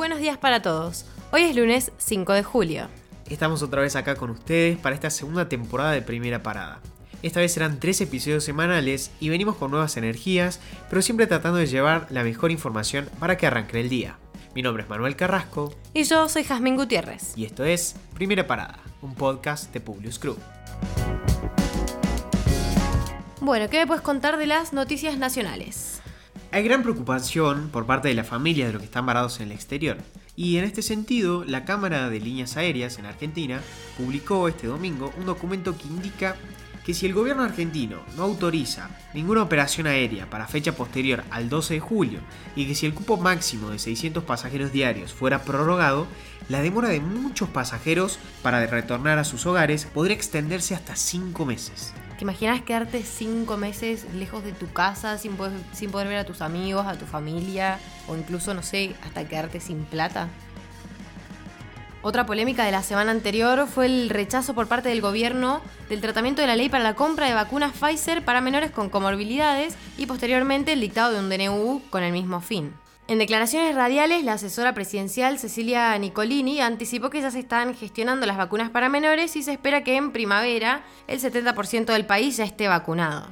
Buenos días para todos. Hoy es lunes 5 de julio. Estamos otra vez acá con ustedes para esta segunda temporada de Primera Parada. Esta vez serán tres episodios semanales y venimos con nuevas energías, pero siempre tratando de llevar la mejor información para que arranque el día. Mi nombre es Manuel Carrasco. Y yo soy Jazmín Gutiérrez. Y esto es Primera Parada, un podcast de Publius Crew. Bueno, ¿qué me puedes contar de las noticias nacionales? Hay gran preocupación por parte de la familia de los que están varados en el exterior. Y en este sentido, la Cámara de Líneas Aéreas en Argentina publicó este domingo un documento que indica que si el gobierno argentino no autoriza ninguna operación aérea para fecha posterior al 12 de julio y que si el cupo máximo de 600 pasajeros diarios fuera prorrogado, la demora de muchos pasajeros para retornar a sus hogares podría extenderse hasta 5 meses. ¿Te imaginas quedarte 5 meses lejos de tu casa sin poder, sin poder ver a tus amigos, a tu familia o incluso, no sé, hasta quedarte sin plata? Otra polémica de la semana anterior fue el rechazo por parte del gobierno del tratamiento de la ley para la compra de vacunas Pfizer para menores con comorbilidades y posteriormente el dictado de un DNU con el mismo fin. En declaraciones radiales, la asesora presidencial Cecilia Nicolini anticipó que ya se están gestionando las vacunas para menores y se espera que en primavera el 70% del país ya esté vacunado.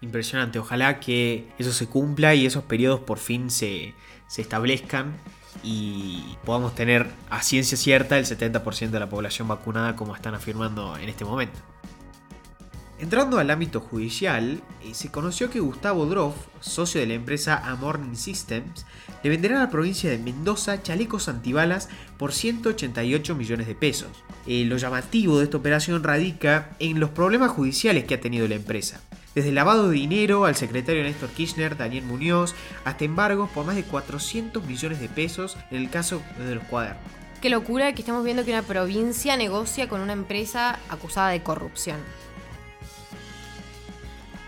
Impresionante, ojalá que eso se cumpla y esos periodos por fin se, establezcan y podamos tener a ciencia cierta el 70% de la población vacunada como están afirmando en este momento. Entrando al ámbito judicial, eh, se conoció que Gustavo Droff, socio de la empresa Amorning Systems, le venderá a la provincia de Mendoza chalecos antibalas por 188 millones de pesos. Eh, lo llamativo de esta operación radica en los problemas judiciales que ha tenido la empresa. Desde lavado de dinero al secretario Néstor Kirchner, Daniel Muñoz, hasta embargos por más de 400 millones de pesos en el caso de los cuadernos. Qué locura que estemos viendo que una provincia negocia con una empresa acusada de corrupción.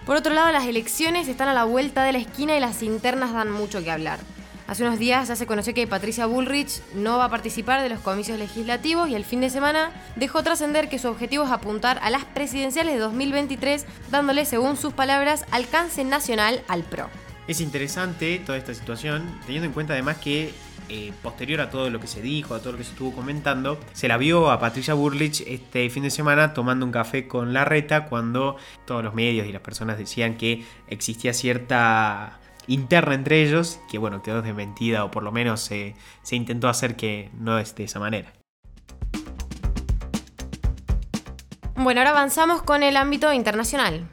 Por otro lado, las elecciones están a la vuelta de la esquina y las internas dan mucho que hablar. Hace unos días ya se conoció que Patricia Bullrich no va a participar de los comicios legislativos y el fin de semana dejó trascender que su objetivo es apuntar a las presidenciales de 2023, dándole, según sus palabras, alcance nacional al PRO. Es interesante toda esta situación, teniendo en cuenta además que eh, posterior a todo lo que se dijo, a todo lo que se estuvo comentando, se la vio a Patricia Burlich este fin de semana tomando un café con la reta cuando todos los medios y las personas decían que existía cierta interna entre ellos, que bueno, quedó desmentida o por lo menos se, se intentó hacer que no es de esa manera. Bueno, ahora avanzamos con el ámbito internacional.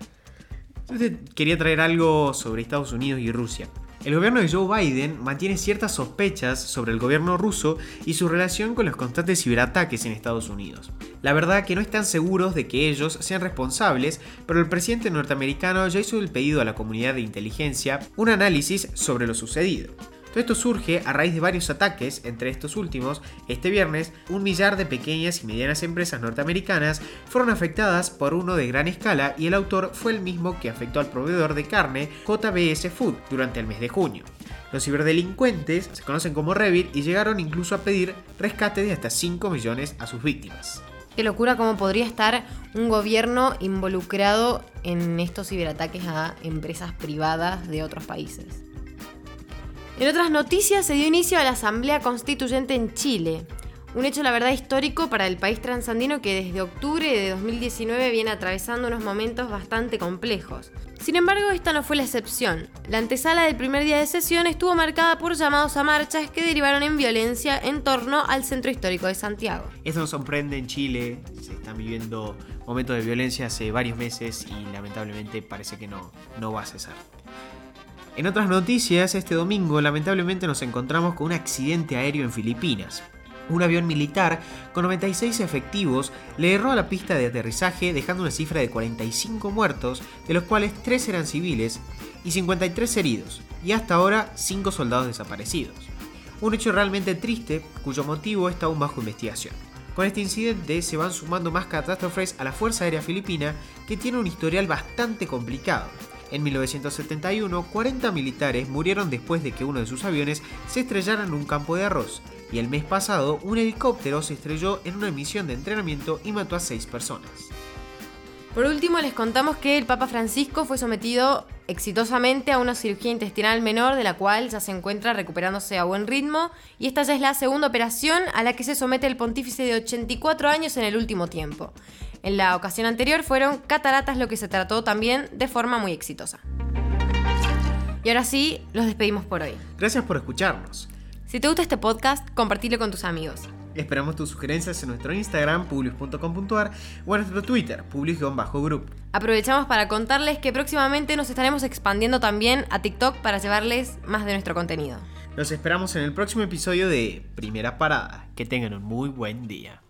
quería traer algo sobre Estados Unidos y Rusia. El gobierno de Joe Biden mantiene ciertas sospechas sobre el gobierno ruso y su relación con los constantes ciberataques en Estados Unidos. La verdad que no están seguros de que ellos sean responsables, pero el presidente norteamericano ya hizo el pedido a la comunidad de inteligencia un análisis sobre lo sucedido. Todo esto surge a raíz de varios ataques, entre estos últimos, este viernes, un millar de pequeñas y medianas empresas norteamericanas fueron afectadas por uno de gran escala y el autor fue el mismo que afectó al proveedor de carne JBS Food durante el mes de junio. Los ciberdelincuentes se conocen como Revit y llegaron incluso a pedir rescate de hasta 5 millones a sus víctimas. Qué locura cómo podría estar un gobierno involucrado en estos ciberataques a empresas privadas de otros países. En otras noticias se dio inicio a la Asamblea Constituyente en Chile. Un hecho, la verdad, histórico para el país transandino que desde octubre de 2019 viene atravesando unos momentos bastante complejos. Sin embargo, esta no fue la excepción. La antesala del primer día de sesión estuvo marcada por llamados a marchas que derivaron en violencia en torno al centro histórico de Santiago. Esto nos sorprende en Chile, se están viviendo momentos de violencia hace varios meses y lamentablemente parece que no, no va a cesar. En otras noticias, este domingo lamentablemente nos encontramos con un accidente aéreo en Filipinas. Un avión militar con 96 efectivos le erró a la pista de aterrizaje dejando una cifra de 45 muertos, de los cuales 3 eran civiles y 53 heridos, y hasta ahora 5 soldados desaparecidos. Un hecho realmente triste cuyo motivo está aún bajo investigación. Con este incidente se van sumando más catástrofes a la Fuerza Aérea Filipina que tiene un historial bastante complicado. En 1971, 40 militares murieron después de que uno de sus aviones se estrellara en un campo de arroz, y el mes pasado un helicóptero se estrelló en una misión de entrenamiento y mató a 6 personas. Por último, les contamos que el Papa Francisco fue sometido exitosamente a una cirugía intestinal menor de la cual ya se encuentra recuperándose a buen ritmo y esta ya es la segunda operación a la que se somete el pontífice de 84 años en el último tiempo. En la ocasión anterior fueron cataratas lo que se trató también de forma muy exitosa. Y ahora sí, los despedimos por hoy. Gracias por escucharnos. Si te gusta este podcast, compartilo con tus amigos. Esperamos tus sugerencias en nuestro Instagram, publius.com.ar o en nuestro Twitter, publius-group. Aprovechamos para contarles que próximamente nos estaremos expandiendo también a TikTok para llevarles más de nuestro contenido. Los esperamos en el próximo episodio de Primera Parada. Que tengan un muy buen día.